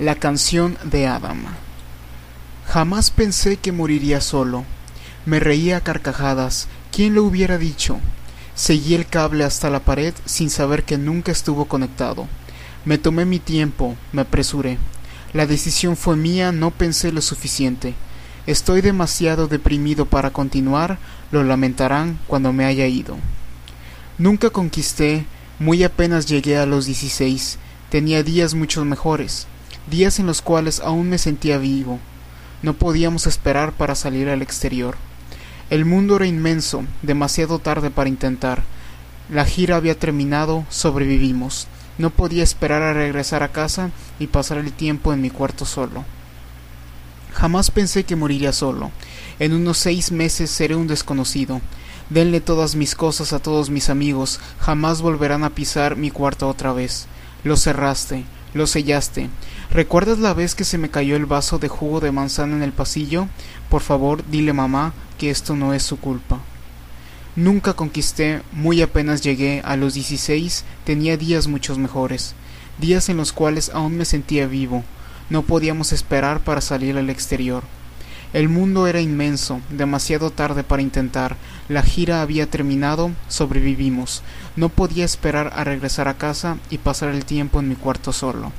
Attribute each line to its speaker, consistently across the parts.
Speaker 1: La canción de Adam. Jamás pensé que moriría solo. Me reía a carcajadas. ¿Quién lo hubiera dicho? Seguí el cable hasta la pared sin saber que nunca estuvo conectado. Me tomé mi tiempo, me apresuré. La decisión fue mía, no pensé lo suficiente. Estoy demasiado deprimido para continuar, lo lamentarán cuando me haya ido. Nunca conquisté, muy apenas llegué a los dieciséis, tenía días mucho mejores días en los cuales aún me sentía vivo. No podíamos esperar para salir al exterior. El mundo era inmenso, demasiado tarde para intentar. La gira había terminado, sobrevivimos. No podía esperar a regresar a casa y pasar el tiempo en mi cuarto solo. Jamás pensé que moriría solo. En unos seis meses seré un desconocido. Denle todas mis cosas a todos mis amigos, jamás volverán a pisar mi cuarto otra vez. Lo cerraste, lo sellaste. ¿Recuerdas la vez que se me cayó el vaso de jugo de manzana en el pasillo? Por favor, dile mamá que esto no es su culpa. Nunca conquisté, muy apenas llegué, a los dieciséis tenía días muchos mejores, días en los cuales aún me sentía vivo, no podíamos esperar para salir al exterior. El mundo era inmenso, demasiado tarde para intentar, la gira había terminado, sobrevivimos, no podía esperar a regresar a casa y pasar el tiempo en mi cuarto solo.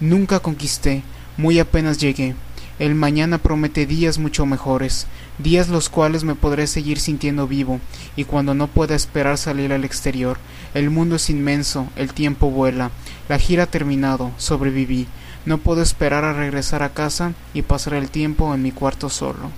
Speaker 1: Nunca conquisté, muy apenas llegué. El mañana promete días mucho mejores, días los cuales me podré seguir sintiendo vivo, y cuando no pueda esperar salir al exterior. El mundo es inmenso, el tiempo vuela, la gira ha terminado, sobreviví, no puedo esperar a regresar a casa y pasar el tiempo en mi cuarto solo.